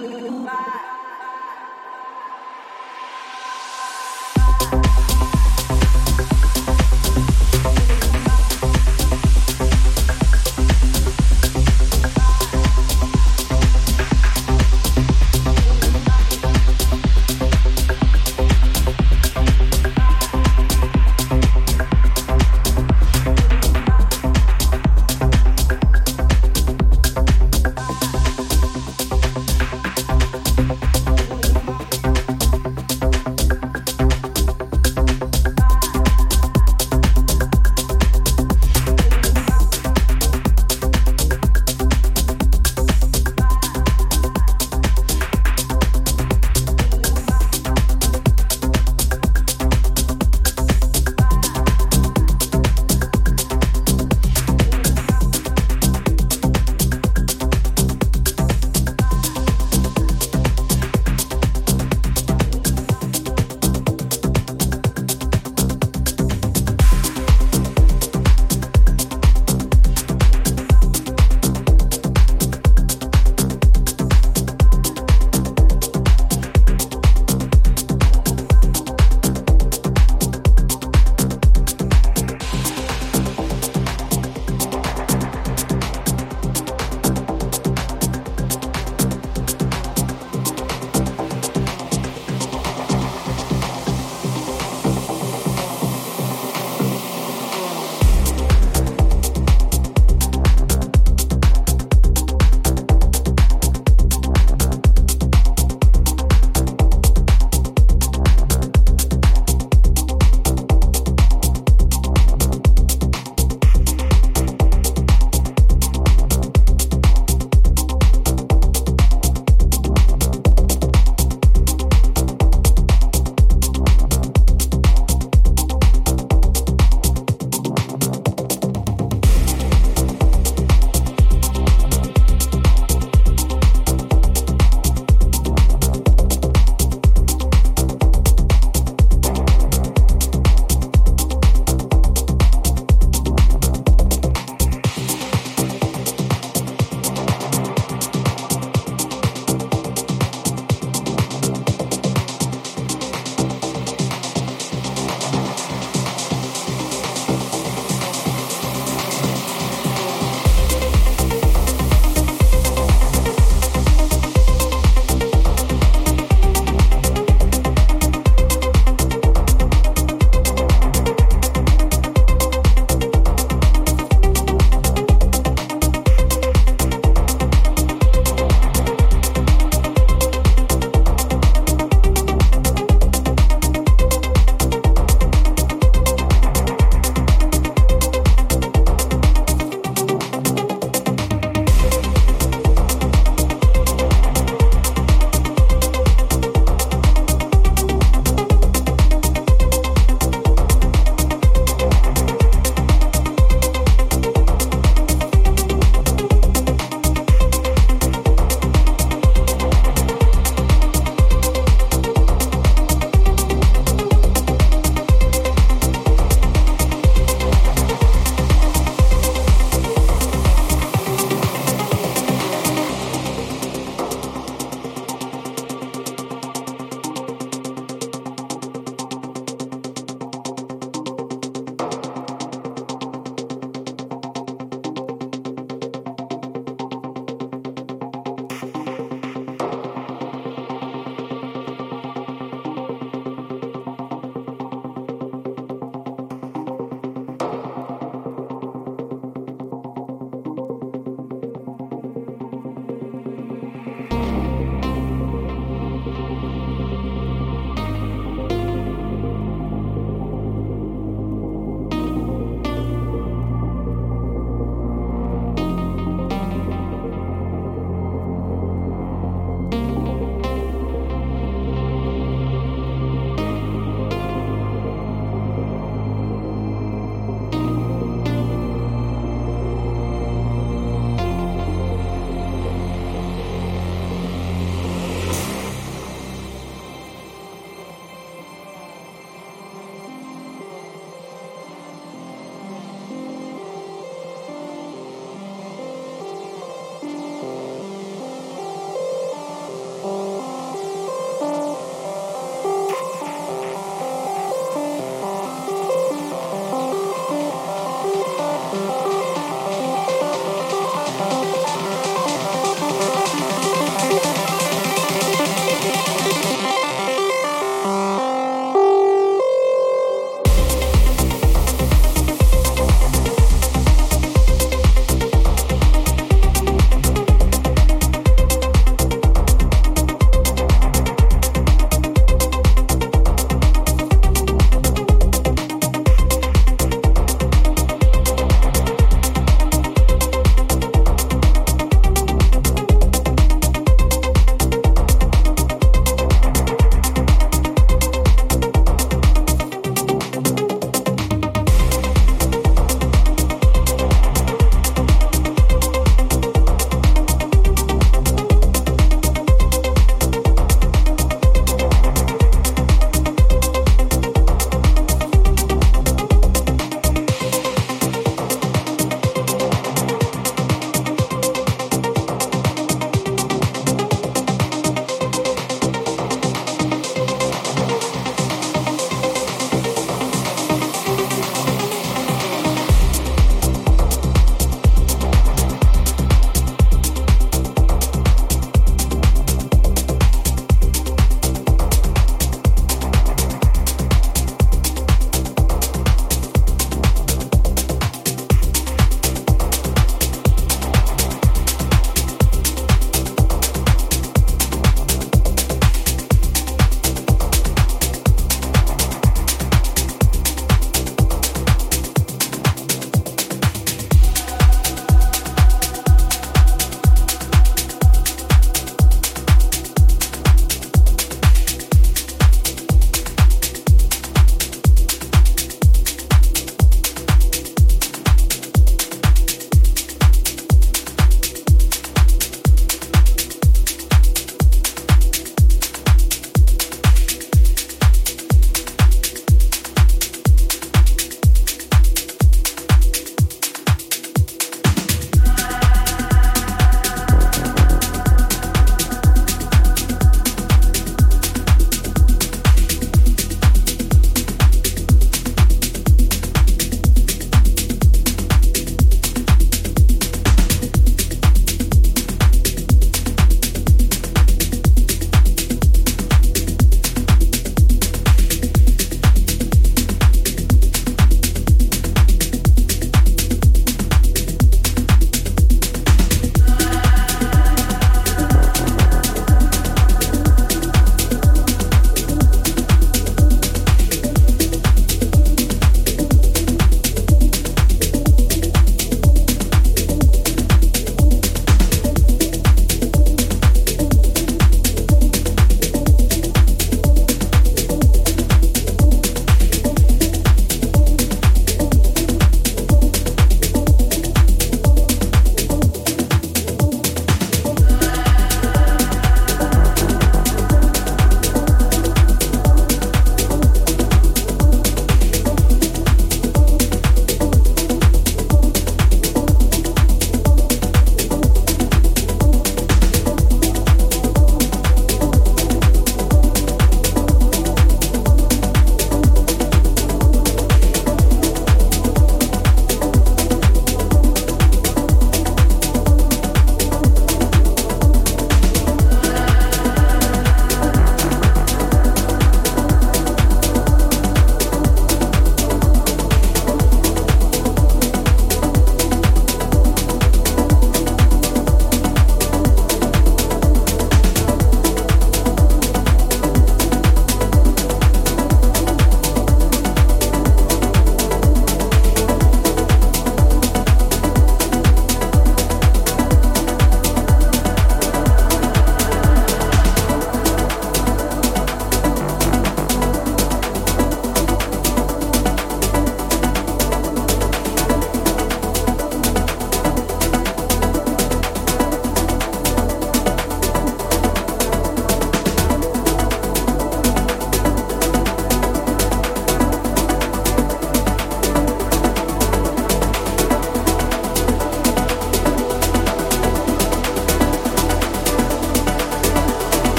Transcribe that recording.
Goodbye.